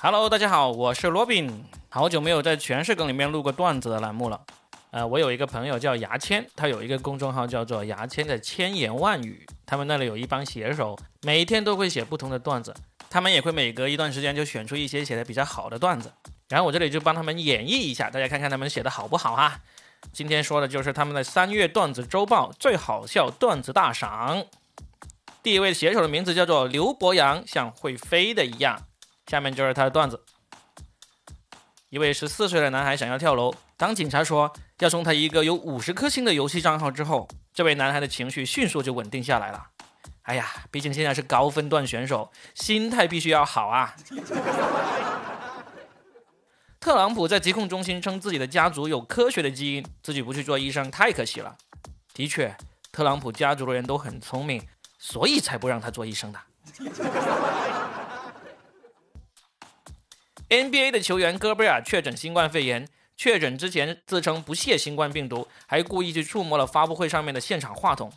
Hello，大家好，我是罗宾。好久没有在全是梗里面录过段子的栏目了。呃，我有一个朋友叫牙签，他有一个公众号叫做牙签的千言万语。他们那里有一帮写手，每一天都会写不同的段子。他们也会每隔一段时间就选出一些写的比较好的段子，然后我这里就帮他们演绎一下，大家看看他们写的好不好哈。今天说的就是他们的三月段子周报最好笑段子大赏。第一位写手的名字叫做刘博洋，像会飞的一样。下面就是他的段子：一位十四岁的男孩想要跳楼，当警察说要送他一个有五十颗星的游戏账号之后，这位男孩的情绪迅速就稳定下来了。哎呀，毕竟现在是高分段选手，心态必须要好啊。特朗普在疾控中心称自己的家族有科学的基因，自己不去做医生太可惜了。的确，特朗普家族的人都很聪明，所以才不让他做医生的。NBA 的球员戈贝尔确诊新冠肺炎，确诊之前自称不屑新冠病毒，还故意去触摸了发布会上面的现场话筒。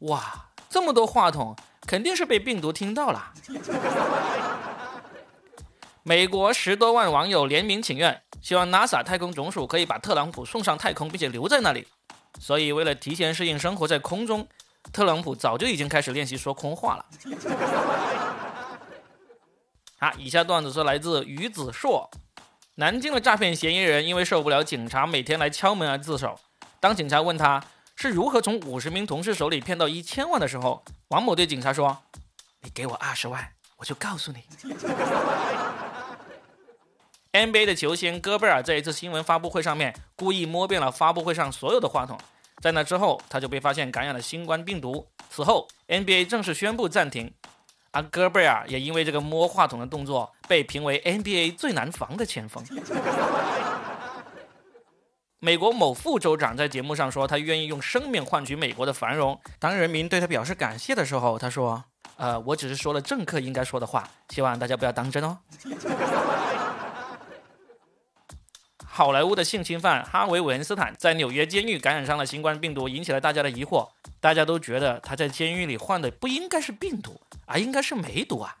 哇，这么多话筒，肯定是被病毒听到了。美国十多万网友联名请愿，希望 NASA 太空总署可以把特朗普送上太空，并且留在那里。所以，为了提前适应生活在空中，特朗普早就已经开始练习说空话了。啊，以下段子是来自于子硕。南京的诈骗嫌疑人因为受不了警察每天来敲门而自首。当警察问他是如何从五十名同事手里骗到一千万的时候，王某对警察说：“你给我二十万，我就告诉你。”NBA 的球星戈贝尔在一次新闻发布会上面故意摸遍了发布会上所有的话筒，在那之后他就被发现感染了新冠病毒。此后，NBA 正式宣布暂停。而戈贝尔也因为这个摸话筒的动作被评为 NBA 最难防的前锋。美国某副州长在节目上说，他愿意用生命换取美国的繁荣。当人民对他表示感谢的时候，他说：“呃，我只是说了政客应该说的话，希望大家不要当真哦。”好莱坞的性侵犯哈维·韦恩斯坦在纽约监狱感染上了新冠病毒，引起了大家的疑惑。大家都觉得他在监狱里患的不应该是病毒，而应该是梅毒啊！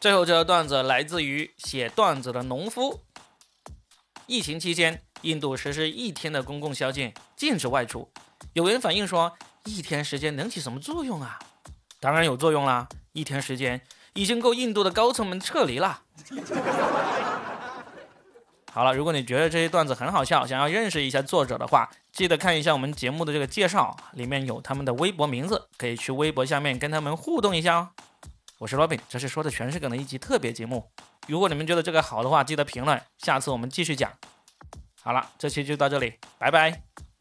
最后这个段子来自于写段子的农夫。疫情期间，印度实施一天的公共宵禁，禁止外出。有人反映说，一天时间能起什么作用啊？当然有作用啦！一天时间已经够印度的高层们撤离了。好了，如果你觉得这些段子很好笑，想要认识一下作者的话，记得看一下我们节目的这个介绍，里面有他们的微博名字，可以去微博下面跟他们互动一下哦。我是罗宾，这是说的全是梗的一集特别节目。如果你们觉得这个好的话，记得评论，下次我们继续讲。好了，这期就到这里，拜拜。